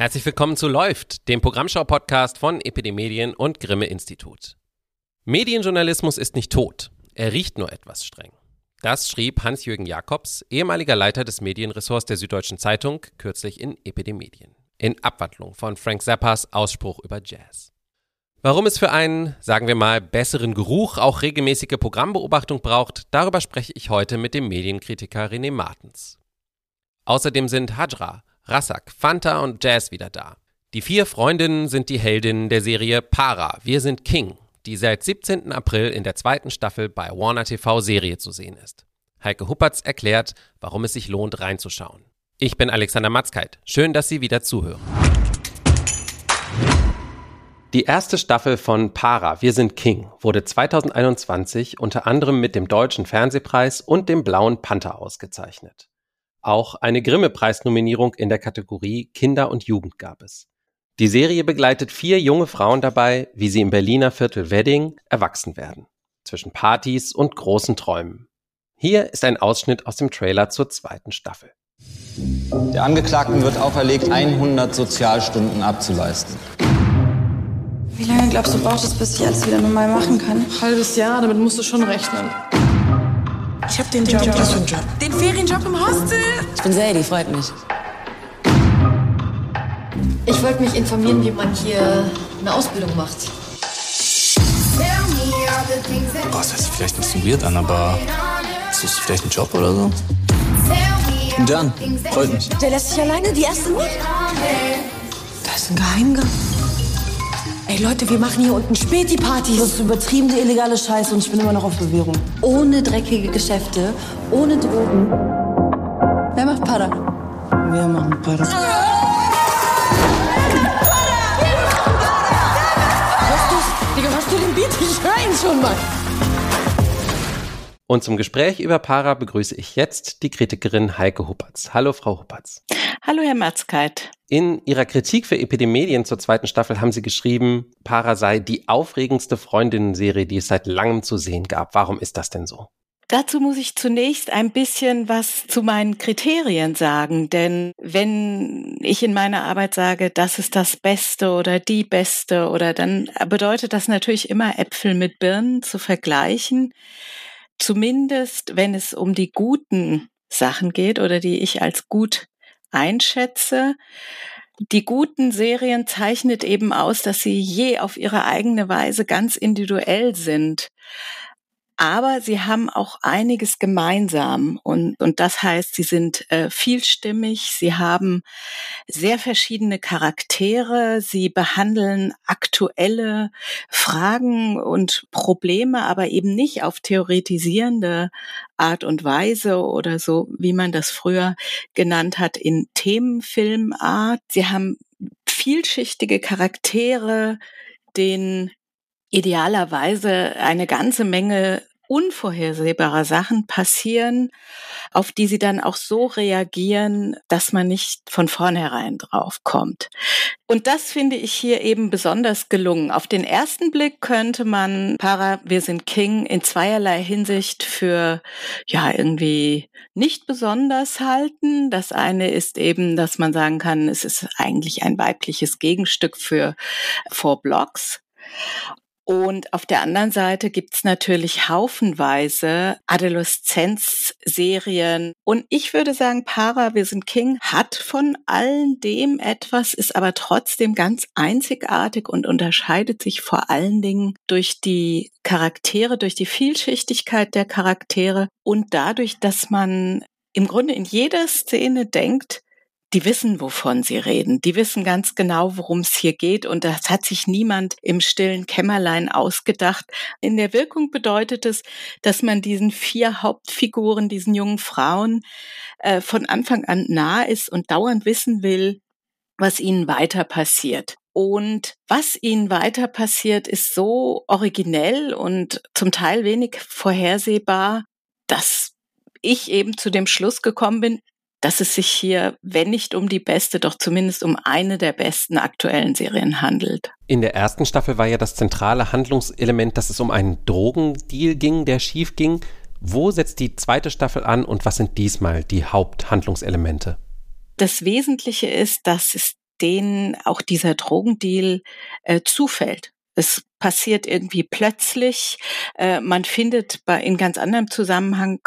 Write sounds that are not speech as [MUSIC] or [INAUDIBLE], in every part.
Herzlich willkommen zu Läuft, dem Programmschau-Podcast von Epidemedien und Grimme Institut. Medienjournalismus ist nicht tot, er riecht nur etwas streng. Das schrieb Hans-Jürgen Jakobs, ehemaliger Leiter des Medienressorts der Süddeutschen Zeitung, kürzlich in Epidemedien. In Abwandlung von Frank Zappas Ausspruch über Jazz. Warum es für einen, sagen wir mal, besseren Geruch auch regelmäßige Programmbeobachtung braucht, darüber spreche ich heute mit dem Medienkritiker René Martens. Außerdem sind Hajra, Rassak, Fanta und Jazz wieder da. Die vier Freundinnen sind die Heldinnen der Serie Para, Wir sind King, die seit 17. April in der zweiten Staffel bei Warner TV Serie zu sehen ist. Heike Huppertz erklärt, warum es sich lohnt, reinzuschauen. Ich bin Alexander Matzkeit. Schön, dass Sie wieder zuhören. Die erste Staffel von Para, Wir sind King, wurde 2021 unter anderem mit dem Deutschen Fernsehpreis und dem Blauen Panther ausgezeichnet. Auch eine Grimme-Preisnominierung in der Kategorie Kinder und Jugend gab es. Die Serie begleitet vier junge Frauen dabei, wie sie im Berliner Viertel Wedding erwachsen werden. Zwischen Partys und großen Träumen. Hier ist ein Ausschnitt aus dem Trailer zur zweiten Staffel. Der Angeklagten wird auferlegt, 100 Sozialstunden abzuleisten. Wie lange glaubst du, braucht es, bis ich alles wieder normal machen kann? Halbes Jahr, damit musst du schon rechnen. Ich hab den, den Job. Was für ein Job? Den Ferienjob im Hostel. Ich bin Sadie, freut mich. Ich wollte mich informieren, wie man hier eine Ausbildung macht. Boah, das hört sich vielleicht ein bisschen weird an, aber ist das vielleicht ein Job oder so? Jan, freut mich. Der lässt sich alleine die erste nicht. Da ist ein Geheimgang. Ey Leute, wir machen hier unten Späti-Partys. Das ist übertriebene illegale Scheiße und ich bin immer noch auf Bewährung. Ohne dreckige Geschäfte, ohne Drogen. Wer macht Para? Wir machen Para. Digga, hast du den Beat? Ich höre ihn schon mal. Und zum Gespräch über Para begrüße ich jetzt die Kritikerin Heike Huppertz. Hallo, Frau Huppertz. Hallo, Herr Matzkeit. In Ihrer Kritik für Epidemedien zur zweiten Staffel haben Sie geschrieben, Para sei die aufregendste Freundinnen-Serie, die es seit langem zu sehen gab. Warum ist das denn so? Dazu muss ich zunächst ein bisschen was zu meinen Kriterien sagen, denn wenn ich in meiner Arbeit sage, das ist das Beste oder die Beste oder dann bedeutet das natürlich immer Äpfel mit Birnen zu vergleichen. Zumindest wenn es um die guten Sachen geht oder die ich als gut einschätze. Die guten Serien zeichnet eben aus, dass sie je auf ihre eigene Weise ganz individuell sind. Aber sie haben auch einiges gemeinsam und, und das heißt, sie sind äh, vielstimmig, sie haben sehr verschiedene Charaktere, sie behandeln aktuelle Fragen und Probleme, aber eben nicht auf theoretisierende Art und Weise oder so, wie man das früher genannt hat, in Themenfilmart. Sie haben vielschichtige Charaktere, den idealerweise eine ganze Menge unvorhersehbarer Sachen passieren, auf die sie dann auch so reagieren, dass man nicht von vornherein drauf kommt. Und das finde ich hier eben besonders gelungen. Auf den ersten Blick könnte man Para Wir sind King in zweierlei Hinsicht für ja irgendwie nicht besonders halten. Das eine ist eben, dass man sagen kann, es ist eigentlich ein weibliches Gegenstück für Four Blocks. Und auf der anderen Seite gibt's natürlich haufenweise Adoleszenzserien. Und ich würde sagen, Para, wir sind King hat von allen dem etwas, ist aber trotzdem ganz einzigartig und unterscheidet sich vor allen Dingen durch die Charaktere, durch die Vielschichtigkeit der Charaktere und dadurch, dass man im Grunde in jeder Szene denkt, die wissen, wovon sie reden. Die wissen ganz genau, worum es hier geht. Und das hat sich niemand im stillen Kämmerlein ausgedacht. In der Wirkung bedeutet es, dass man diesen vier Hauptfiguren, diesen jungen Frauen, äh, von Anfang an nah ist und dauernd wissen will, was ihnen weiter passiert. Und was ihnen weiter passiert, ist so originell und zum Teil wenig vorhersehbar, dass ich eben zu dem Schluss gekommen bin, dass es sich hier, wenn nicht um die beste, doch zumindest um eine der besten aktuellen Serien handelt. In der ersten Staffel war ja das zentrale Handlungselement, dass es um einen Drogendeal ging, der schief ging. Wo setzt die zweite Staffel an und was sind diesmal die Haupthandlungselemente? Das Wesentliche ist, dass es denen auch dieser Drogendeal äh, zufällt. Es passiert irgendwie plötzlich. Äh, man findet bei, in ganz anderem Zusammenhang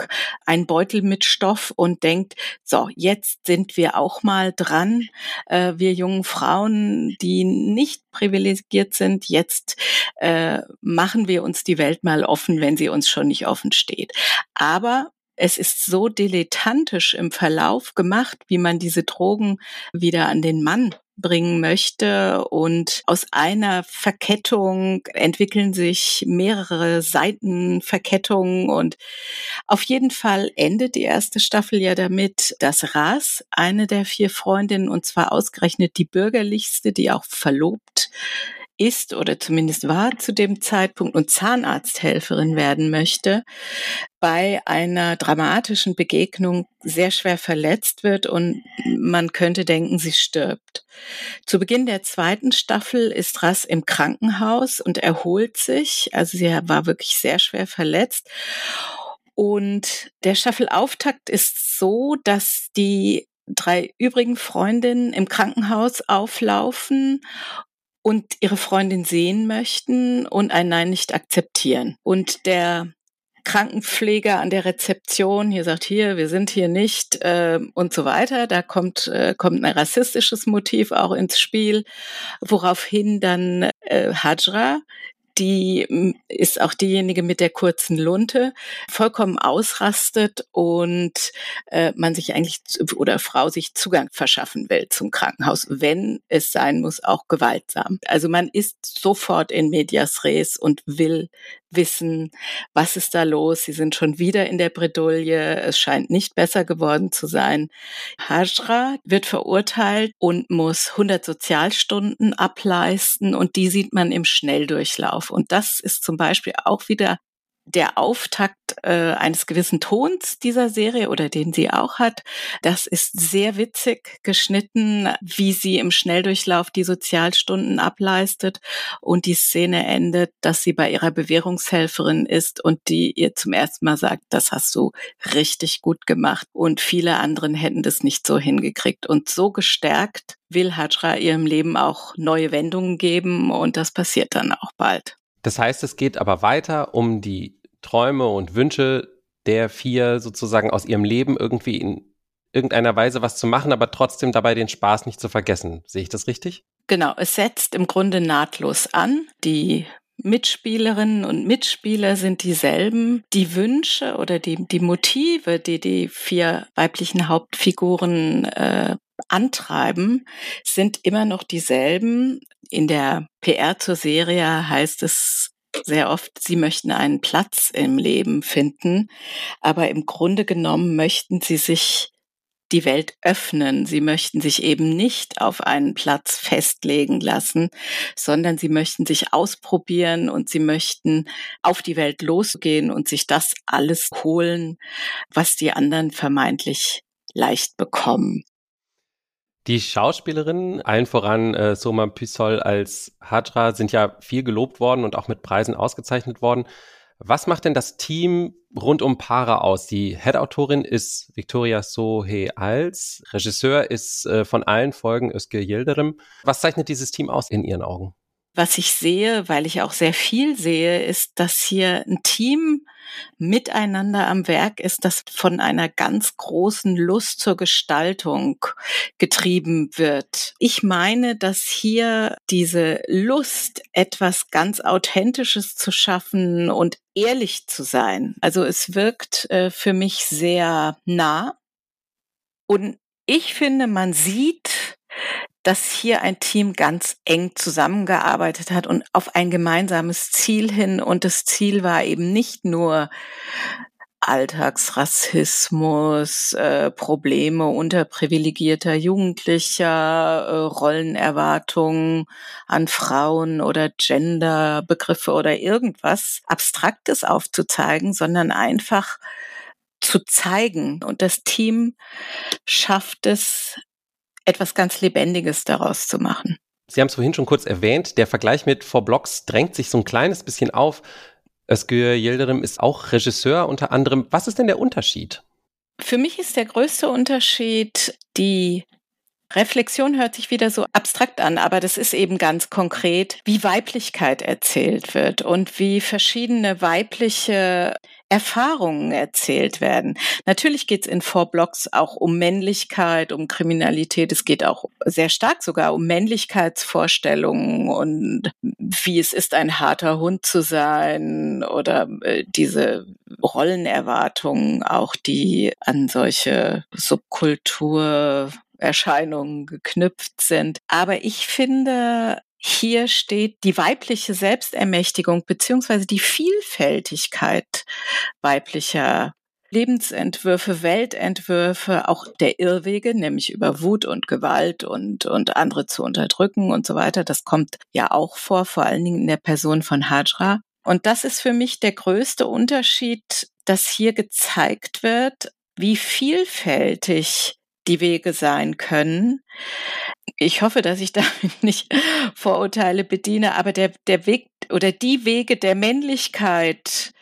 einen Beutel mit Stoff und denkt, so, jetzt sind wir auch mal dran. Äh, wir jungen Frauen, die nicht privilegiert sind, jetzt äh, machen wir uns die Welt mal offen, wenn sie uns schon nicht offen steht. Aber es ist so dilettantisch im Verlauf gemacht, wie man diese Drogen wieder an den Mann bringen möchte. Und aus einer Verkettung entwickeln sich mehrere Seitenverkettungen. Und auf jeden Fall endet die erste Staffel ja damit, dass Ras, eine der vier Freundinnen, und zwar ausgerechnet die bürgerlichste, die auch verlobt ist oder zumindest war zu dem Zeitpunkt und Zahnarzthelferin werden möchte, bei einer dramatischen Begegnung sehr schwer verletzt wird und man könnte denken, sie stirbt. Zu Beginn der zweiten Staffel ist Rass im Krankenhaus und erholt sich. Also sie war wirklich sehr schwer verletzt. Und der Staffelauftakt ist so, dass die drei übrigen Freundinnen im Krankenhaus auflaufen und ihre Freundin sehen möchten und ein Nein nicht akzeptieren. Und der Krankenpfleger an der Rezeption hier sagt, hier, wir sind hier nicht äh, und so weiter. Da kommt, äh, kommt ein rassistisches Motiv auch ins Spiel, woraufhin dann äh, Hajra, die hm, ist auch diejenige mit der kurzen Lunte, vollkommen ausrastet und äh, man sich eigentlich oder Frau sich Zugang verschaffen will zum Krankenhaus, wenn es sein muss, auch gewaltsam. Also man ist sofort in medias res und will wissen, was ist da los. Sie sind schon wieder in der Bredouille. Es scheint nicht besser geworden zu sein. Hajra wird verurteilt und muss 100 Sozialstunden ableisten und die sieht man im Schnelldurchlauf. Und das ist zum Beispiel auch wieder der Auftakt äh, eines gewissen Tons dieser Serie oder den sie auch hat. Das ist sehr witzig geschnitten, wie sie im Schnelldurchlauf die Sozialstunden ableistet und die Szene endet, dass sie bei ihrer Bewährungshelferin ist und die ihr zum ersten Mal sagt, das hast du richtig gut gemacht und viele anderen hätten das nicht so hingekriegt und so gestärkt will Hajra ihrem Leben auch neue Wendungen geben und das passiert dann auch bald. Das heißt, es geht aber weiter um die Träume und Wünsche der vier sozusagen aus ihrem Leben irgendwie in irgendeiner Weise was zu machen, aber trotzdem dabei den Spaß nicht zu vergessen. Sehe ich das richtig? Genau, es setzt im Grunde nahtlos an. Die Mitspielerinnen und Mitspieler sind dieselben. Die Wünsche oder die, die Motive, die die vier weiblichen Hauptfiguren äh, antreiben, sind immer noch dieselben. In der PR zur Serie heißt es sehr oft, sie möchten einen Platz im Leben finden, aber im Grunde genommen möchten sie sich die Welt öffnen. Sie möchten sich eben nicht auf einen Platz festlegen lassen, sondern sie möchten sich ausprobieren und sie möchten auf die Welt losgehen und sich das alles holen, was die anderen vermeintlich leicht bekommen. Die Schauspielerinnen, allen voran äh, Soma Püssol als Hadra, sind ja viel gelobt worden und auch mit Preisen ausgezeichnet worden. Was macht denn das Team rund um Para aus? Die Head-Autorin ist Victoria Sohe Als, Regisseur ist äh, von allen Folgen Özge Yildirim. Was zeichnet dieses Team aus in Ihren Augen? Was ich sehe, weil ich auch sehr viel sehe, ist, dass hier ein Team miteinander am Werk ist, das von einer ganz großen Lust zur Gestaltung getrieben wird. Ich meine, dass hier diese Lust, etwas ganz Authentisches zu schaffen und ehrlich zu sein. Also es wirkt äh, für mich sehr nah. Und ich finde, man sieht, dass hier ein Team ganz eng zusammengearbeitet hat und auf ein gemeinsames Ziel hin. Und das Ziel war eben nicht nur Alltagsrassismus, äh, Probleme unterprivilegierter Jugendlicher, äh, Rollenerwartungen an Frauen oder Genderbegriffe oder irgendwas Abstraktes aufzuzeigen, sondern einfach zu zeigen. Und das Team schafft es, etwas ganz Lebendiges daraus zu machen. Sie haben es vorhin schon kurz erwähnt, der Vergleich mit Four Blocks drängt sich so ein kleines bisschen auf. Özgür Yildirim ist auch Regisseur unter anderem. Was ist denn der Unterschied? Für mich ist der größte Unterschied die Reflexion hört sich wieder so abstrakt an, aber das ist eben ganz konkret, wie Weiblichkeit erzählt wird und wie verschiedene weibliche Erfahrungen erzählt werden. Natürlich geht es in Four Blocks auch um Männlichkeit, um Kriminalität. Es geht auch sehr stark sogar um Männlichkeitsvorstellungen und wie es ist, ein harter Hund zu sein oder äh, diese Rollenerwartungen auch, die an solche Subkulturerscheinungen geknüpft sind. Aber ich finde, hier steht die weibliche Selbstermächtigung beziehungsweise die Vielfältigkeit weiblicher Lebensentwürfe, Weltentwürfe, auch der Irrwege, nämlich über Wut und Gewalt und, und andere zu unterdrücken und so weiter. Das kommt ja auch vor, vor allen Dingen in der Person von Hajra. Und das ist für mich der größte Unterschied, dass hier gezeigt wird, wie vielfältig die Wege sein können, ich hoffe, dass ich [LAUGHS] damit nicht Vorurteile bediene, aber der, der Weg oder die Wege der Männlichkeit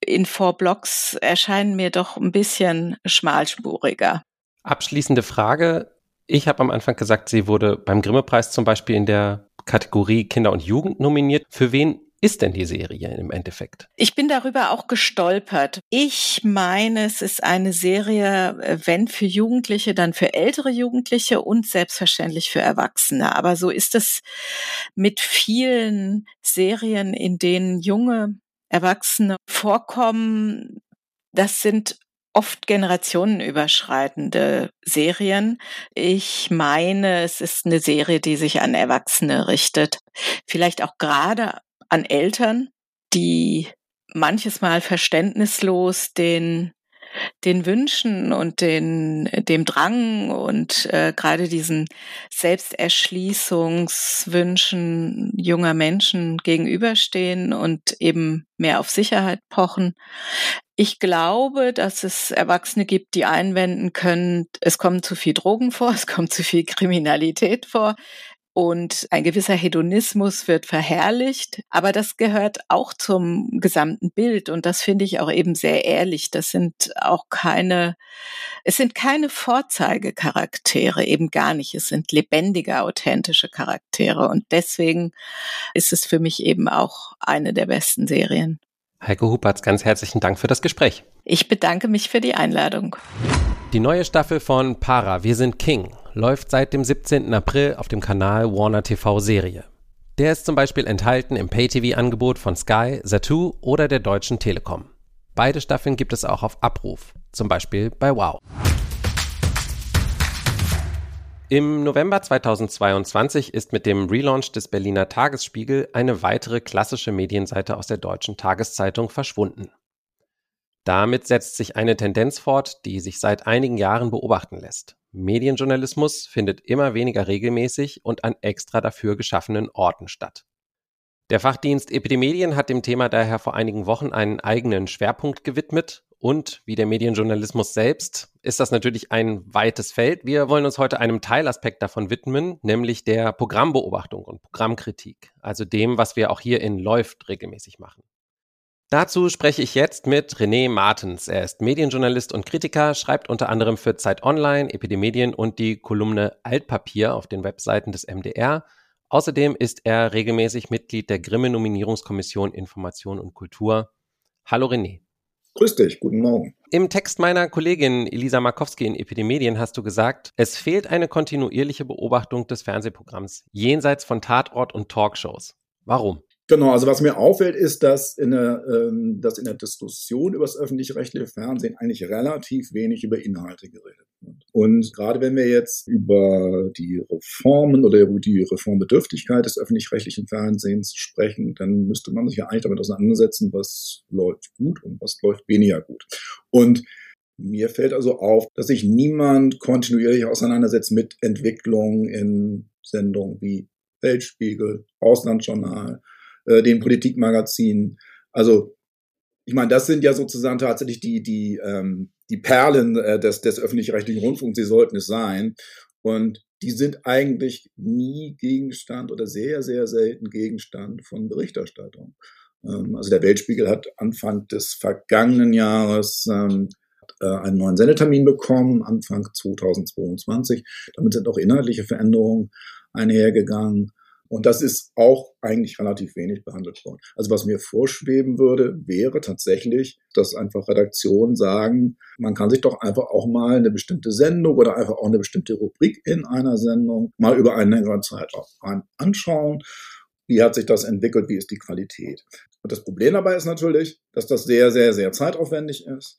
in Four Blocks erscheinen mir doch ein bisschen schmalspuriger. Abschließende Frage. Ich habe am Anfang gesagt, sie wurde beim Grimme-Preis zum Beispiel in der Kategorie Kinder und Jugend nominiert. Für wen ist denn die Serie im Endeffekt? Ich bin darüber auch gestolpert. Ich meine, es ist eine Serie, äh, wenn für Jugendliche, dann für ältere Jugendliche und selbstverständlich für Erwachsene. Aber so ist es mit vielen Serien, in denen junge Erwachsene vorkommen. Das sind oft generationenüberschreitende Serien. Ich meine, es ist eine Serie, die sich an Erwachsene richtet. Vielleicht auch gerade an Eltern, die manches Mal verständnislos den den Wünschen und den dem Drang und äh, gerade diesen Selbsterschließungswünschen junger Menschen gegenüberstehen und eben mehr auf Sicherheit pochen. Ich glaube, dass es Erwachsene gibt, die einwenden können, es kommen zu viel Drogen vor, [LAUGHS] es kommt zu viel Kriminalität vor, und ein gewisser Hedonismus wird verherrlicht, aber das gehört auch zum gesamten Bild und das finde ich auch eben sehr ehrlich. Das sind auch keine, es sind keine Vorzeigecharaktere, eben gar nicht. Es sind lebendige, authentische Charaktere und deswegen ist es für mich eben auch eine der besten Serien. Heike Hupertz, ganz herzlichen Dank für das Gespräch. Ich bedanke mich für die Einladung. Die neue Staffel von Para, wir sind King läuft seit dem 17. April auf dem Kanal Warner TV Serie. Der ist zum Beispiel enthalten im Pay-TV-Angebot von Sky, Zatu oder der Deutschen Telekom. Beide Staffeln gibt es auch auf Abruf, zum Beispiel bei Wow. Im November 2022 ist mit dem Relaunch des Berliner Tagesspiegel eine weitere klassische Medienseite aus der deutschen Tageszeitung verschwunden. Damit setzt sich eine Tendenz fort, die sich seit einigen Jahren beobachten lässt. Medienjournalismus findet immer weniger regelmäßig und an extra dafür geschaffenen Orten statt. Der Fachdienst Epidemedien hat dem Thema daher vor einigen Wochen einen eigenen Schwerpunkt gewidmet und wie der Medienjournalismus selbst ist das natürlich ein weites Feld. Wir wollen uns heute einem Teilaspekt davon widmen, nämlich der Programmbeobachtung und Programmkritik, also dem, was wir auch hier in Läuft regelmäßig machen. Dazu spreche ich jetzt mit René Martens. Er ist Medienjournalist und Kritiker, schreibt unter anderem für Zeit Online, Epidemedien und die Kolumne Altpapier auf den Webseiten des MDR. Außerdem ist er regelmäßig Mitglied der Grimme-Nominierungskommission Information und Kultur. Hallo René. Grüß dich, guten Morgen. Im Text meiner Kollegin Elisa Markowski in Epidemedien hast du gesagt, es fehlt eine kontinuierliche Beobachtung des Fernsehprogramms jenseits von Tatort und Talkshows. Warum? Genau, also was mir auffällt, ist, dass in der, ähm, dass in der Diskussion über das öffentlich-rechtliche Fernsehen eigentlich relativ wenig über Inhalte geredet wird. Und gerade wenn wir jetzt über die Reformen oder über die Reformbedürftigkeit des öffentlich-rechtlichen Fernsehens sprechen, dann müsste man sich ja eigentlich damit auseinandersetzen, was läuft gut und was läuft weniger gut. Und mir fällt also auf, dass sich niemand kontinuierlich auseinandersetzt mit Entwicklungen in Sendungen wie Weltspiegel, Auslandsjournal, äh, den Politikmagazinen. Also ich meine, das sind ja sozusagen tatsächlich die, die, ähm, die Perlen äh, des, des öffentlich-rechtlichen Rundfunks, sie sollten es sein. Und die sind eigentlich nie Gegenstand oder sehr, sehr selten Gegenstand von Berichterstattung. Ähm, also der Weltspiegel hat Anfang des vergangenen Jahres ähm, äh, einen neuen Sendetermin bekommen, Anfang 2022. Damit sind auch inhaltliche Veränderungen einhergegangen. Und das ist auch eigentlich relativ wenig behandelt worden. Also was mir vorschweben würde, wäre tatsächlich, dass einfach Redaktionen sagen, man kann sich doch einfach auch mal eine bestimmte Sendung oder einfach auch eine bestimmte Rubrik in einer Sendung mal über einen längeren Zeitraum anschauen. Wie hat sich das entwickelt? Wie ist die Qualität? Und das Problem dabei ist natürlich, dass das sehr, sehr, sehr zeitaufwendig ist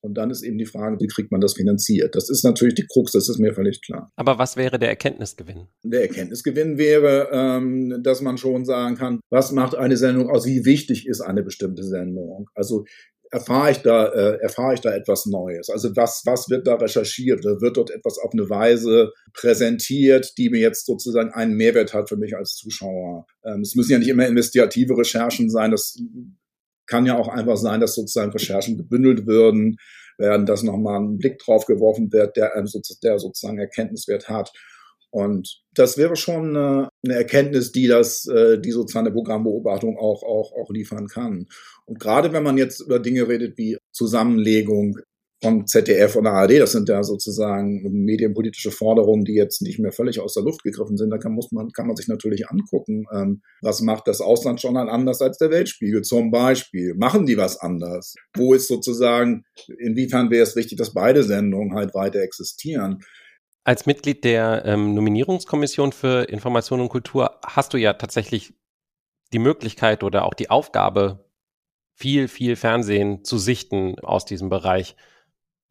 und dann ist eben die Frage, wie kriegt man das finanziert? Das ist natürlich die Krux, das ist mir völlig klar. Aber was wäre der Erkenntnisgewinn? Der Erkenntnisgewinn wäre, ähm, dass man schon sagen kann, was macht eine Sendung aus? Wie wichtig ist eine bestimmte Sendung? Also erfahre ich da, äh, erfahre ich da etwas Neues? Also was, was wird da recherchiert? Wird dort etwas auf eine Weise präsentiert, die mir jetzt sozusagen einen Mehrwert hat für mich als Zuschauer? Ähm, es müssen ja nicht immer investigative Recherchen sein. Das kann ja auch einfach sein, dass sozusagen Recherchen gebündelt würden, während das nochmal ein Blick drauf geworfen wird, der, der sozusagen Erkenntniswert hat. Und das wäre schon eine, eine Erkenntnis, die das, äh, die sozusagen eine Programmbeobachtung auch, auch, auch liefern kann. Und gerade wenn man jetzt über Dinge redet wie Zusammenlegung von ZDF und ARD. Das sind ja sozusagen medienpolitische Forderungen, die jetzt nicht mehr völlig aus der Luft gegriffen sind. Da kann, muss man, kann man sich natürlich angucken, ähm, was macht das Auslandsjournal anders als der Weltspiegel zum Beispiel. Machen die was anders? Wo ist sozusagen, inwiefern wäre es wichtig, dass beide Sendungen halt weiter existieren? Als Mitglied der ähm, Nominierungskommission für Information und Kultur hast du ja tatsächlich die Möglichkeit oder auch die Aufgabe, viel, viel Fernsehen zu sichten aus diesem Bereich.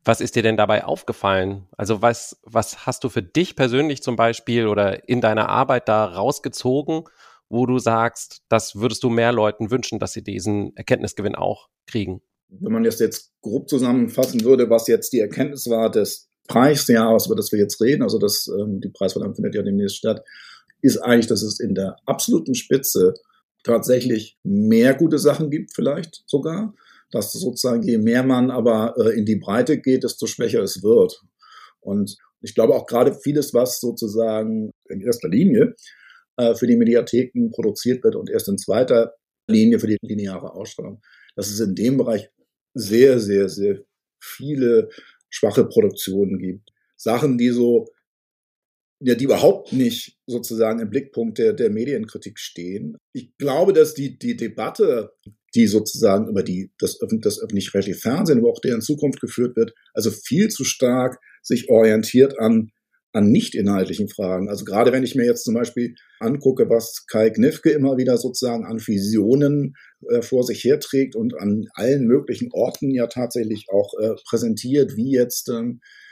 Was ist dir denn dabei aufgefallen? Also was, was hast du für dich persönlich zum Beispiel oder in deiner Arbeit da rausgezogen, wo du sagst, das würdest du mehr Leuten wünschen, dass sie diesen Erkenntnisgewinn auch kriegen? Wenn man das jetzt grob zusammenfassen würde, was jetzt die Erkenntnis war des Preisjahres, über das wir jetzt reden, also das, ähm, die Preisverleihung findet ja demnächst statt, ist eigentlich, dass es in der absoluten Spitze tatsächlich mehr gute Sachen gibt, vielleicht sogar dass sozusagen je mehr man aber äh, in die Breite geht, desto schwächer es wird. Und ich glaube auch gerade vieles, was sozusagen in erster Linie äh, für die Mediatheken produziert wird und erst in zweiter Linie für die lineare Ausstrahlung, dass es in dem Bereich sehr, sehr, sehr viele schwache Produktionen gibt. Sachen, die so, ja, die überhaupt nicht sozusagen im Blickpunkt der, der Medienkritik stehen. Ich glaube, dass die, die Debatte die sozusagen über die, das, das öffentlich-rechtliche Fernsehen, aber auch der in Zukunft geführt wird, also viel zu stark sich orientiert an, an nicht inhaltlichen Fragen. Also gerade wenn ich mir jetzt zum Beispiel angucke, was Kai Knifke immer wieder sozusagen an Visionen äh, vor sich herträgt und an allen möglichen Orten ja tatsächlich auch äh, präsentiert, wie jetzt ähm, äh,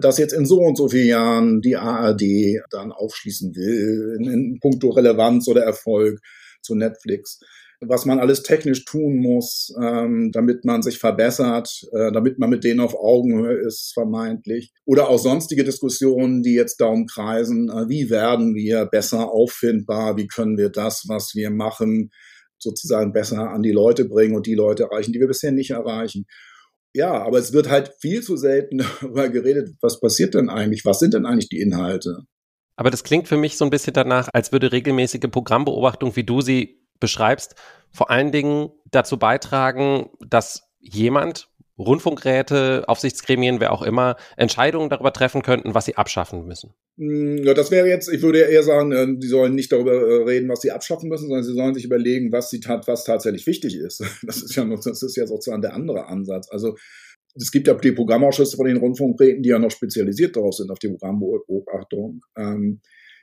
dass jetzt in so und so vielen Jahren die ARD dann aufschließen will, in, in puncto Relevanz oder Erfolg zu Netflix was man alles technisch tun muss, ähm, damit man sich verbessert, äh, damit man mit denen auf Augenhöhe ist, vermeintlich. Oder auch sonstige Diskussionen, die jetzt darum kreisen, äh, wie werden wir besser auffindbar, wie können wir das, was wir machen, sozusagen besser an die Leute bringen und die Leute erreichen, die wir bisher nicht erreichen. Ja, aber es wird halt viel zu selten [LAUGHS] darüber geredet, was passiert denn eigentlich, was sind denn eigentlich die Inhalte? Aber das klingt für mich so ein bisschen danach, als würde regelmäßige Programmbeobachtung, wie du sie beschreibst, vor allen Dingen dazu beitragen, dass jemand, Rundfunkräte, Aufsichtsgremien, wer auch immer, Entscheidungen darüber treffen könnten, was sie abschaffen müssen. Hm, ja, das wäre jetzt, ich würde eher sagen, äh, die sollen nicht darüber äh, reden, was sie abschaffen müssen, sondern sie sollen sich überlegen, was sie was tatsächlich wichtig ist. [LAUGHS] Das ist ja, das ist ja sozusagen der andere Ansatz. Also es gibt ja die Programmausschüsse von den Rundfunkräten, die ja noch spezialisiert darauf sind, auf die Programmbeobachtung. Ähm,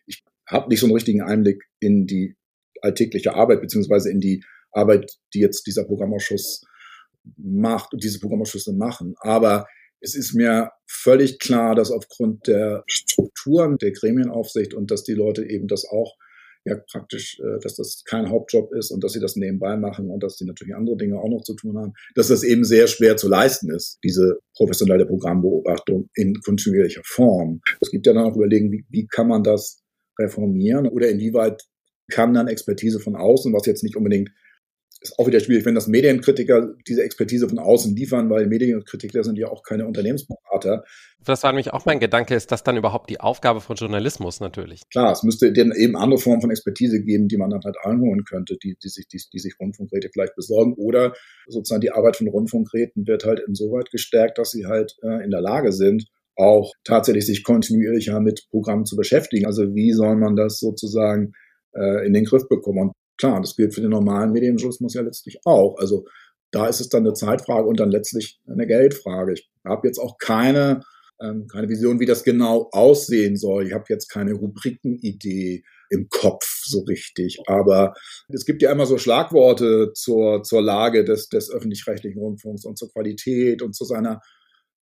ich habe nicht so einen richtigen Einblick in die alltägliche Arbeit, beziehungsweise in die Arbeit, die jetzt dieser Programmausschuss macht und diese Programmausschüsse machen. Aber es ist mir völlig klar, dass aufgrund der Strukturen der Gremienaufsicht und dass die Leute eben das auch ja praktisch, äh, dass das kein Hauptjob ist und dass sie das nebenbei machen und dass sie natürlich andere Dinge auch noch zu tun haben, dass das eben sehr schwer zu leisten ist, diese professionelle Programmbeobachtung in kontinuierlicher Form. Es gibt ja dann auch überlegen, wie, wie kann man das reformieren oder inwieweit kann dann Expertise von außen, was jetzt nicht unbedingt ist auch wieder schwierig, wenn das Medienkritiker diese Expertise von außen liefern, weil Medienkritiker sind ja auch keine Unternehmensberater. Das war nämlich auch mein Gedanke, ist das dann überhaupt die Aufgabe von Journalismus natürlich? Klar, es müsste dann eben andere Formen von Expertise geben, die man dann halt einholen könnte, die, die sich, die, die sich Rundfunkräte vielleicht besorgen. Oder sozusagen die Arbeit von Rundfunkräten wird halt insoweit gestärkt, dass sie halt äh, in der Lage sind, auch tatsächlich sich kontinuierlicher mit Programmen zu beschäftigen. Also wie soll man das sozusagen äh, in den Griff bekommen? Und klar, das gilt für den normalen Medienjournalismus ja letztlich auch. Also da ist es dann eine Zeitfrage und dann letztlich eine Geldfrage. Ich habe jetzt auch keine, ähm, keine Vision, wie das genau aussehen soll. Ich habe jetzt keine Rubrikenidee im Kopf so richtig. Aber es gibt ja immer so Schlagworte zur, zur Lage des, des öffentlich-rechtlichen Rundfunks und zur Qualität und zu seiner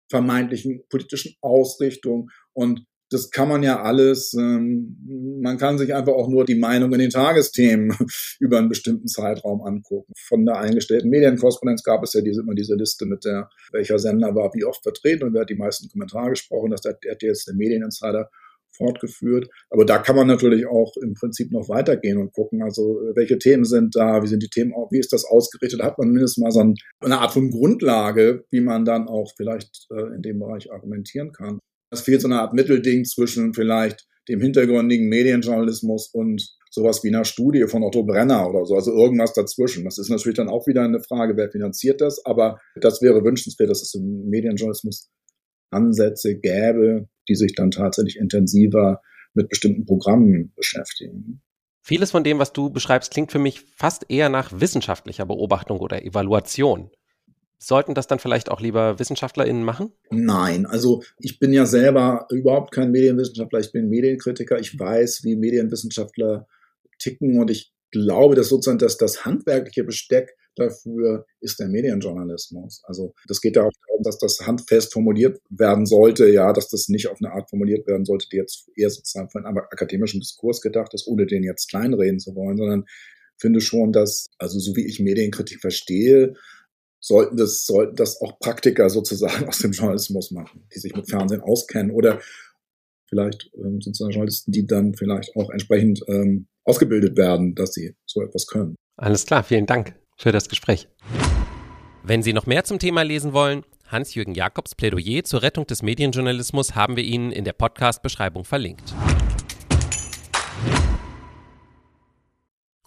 vermeintlichen politischen Ausrichtung. Und das kann man ja alles, ähm, man kann sich einfach auch nur die Meinung in den Tagesthemen [LAUGHS] über einen bestimmten Zeitraum angucken. Von der eingestellten Medienkorrespondenz gab es ja diese, immer diese Liste mit der, welcher Sender war wie oft vertreten und wer hat die meisten Kommentare gesprochen. Das hat jetzt der Medieninsider fortgeführt. Aber da kann man natürlich auch im Prinzip noch weitergehen und gucken, also welche Themen sind da, wie sind die Themen, wie ist das ausgerichtet, hat man mindestens mal so eine Art von Grundlage, wie man dann auch vielleicht äh, in dem Bereich argumentieren kann. Es fehlt so eine Art Mittelding zwischen vielleicht dem hintergründigen Medienjournalismus und sowas wie einer Studie von Otto Brenner oder so, also irgendwas dazwischen. Das ist natürlich dann auch wieder eine Frage, wer finanziert das, aber das wäre wünschenswert, dass es im Medienjournalismus Ansätze gäbe, die sich dann tatsächlich intensiver mit bestimmten Programmen beschäftigen. Vieles von dem, was du beschreibst, klingt für mich fast eher nach wissenschaftlicher Beobachtung oder Evaluation. Sollten das dann vielleicht auch lieber WissenschaftlerInnen machen? Nein, also ich bin ja selber überhaupt kein Medienwissenschaftler, ich bin Medienkritiker. Ich weiß, wie Medienwissenschaftler ticken und ich glaube, dass sozusagen das, das handwerkliche Besteck dafür ist der Medienjournalismus. Also das geht darum, dass das handfest formuliert werden sollte, ja, dass das nicht auf eine Art formuliert werden sollte, die jetzt eher sozusagen für einen akademischen Diskurs gedacht ist, ohne den jetzt kleinreden zu wollen, sondern finde schon, dass, also so wie ich Medienkritik verstehe, sollten das, sollten das auch Praktiker sozusagen aus dem Journalismus machen, die sich mit Fernsehen auskennen oder vielleicht ähm, sozusagen Journalisten, die dann vielleicht auch entsprechend ähm, ausgebildet werden, dass sie so etwas können. Alles klar, vielen Dank für das Gespräch. Wenn Sie noch mehr zum Thema lesen wollen, Hans-Jürgen Jakobs Plädoyer zur Rettung des Medienjournalismus haben wir Ihnen in der Podcast-Beschreibung verlinkt.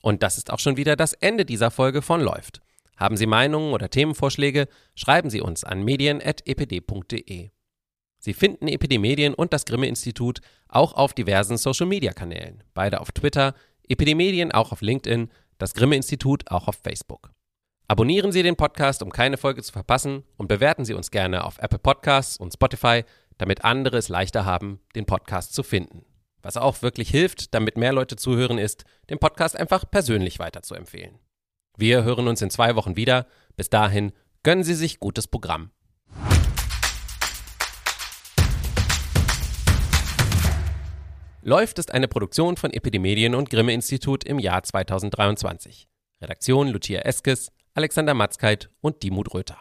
Und das ist auch schon wieder das Ende dieser Folge von Läuft. Haben Sie Meinungen oder Themenvorschläge, schreiben Sie uns an medien.epd.de. Sie finden Epidemedien und das Grimme-Institut auch auf diversen Social-Media-Kanälen, beide auf Twitter, Epidemedien auch auf LinkedIn, das Grimme-Institut auch auf Facebook. Abonnieren Sie den Podcast, um keine Folge zu verpassen und bewerten Sie uns gerne auf Apple Podcasts und Spotify, damit andere es leichter haben, den Podcast zu finden. Was auch wirklich hilft, damit mehr Leute zuhören, ist, den Podcast einfach persönlich weiterzuempfehlen. Wir hören uns in zwei Wochen wieder. Bis dahin, gönnen Sie sich gutes Programm. Läuft ist eine Produktion von Epidemedien und Grimme Institut im Jahr 2023. Redaktion Lucia Eskes, Alexander Matzkeit und Dimut Röther.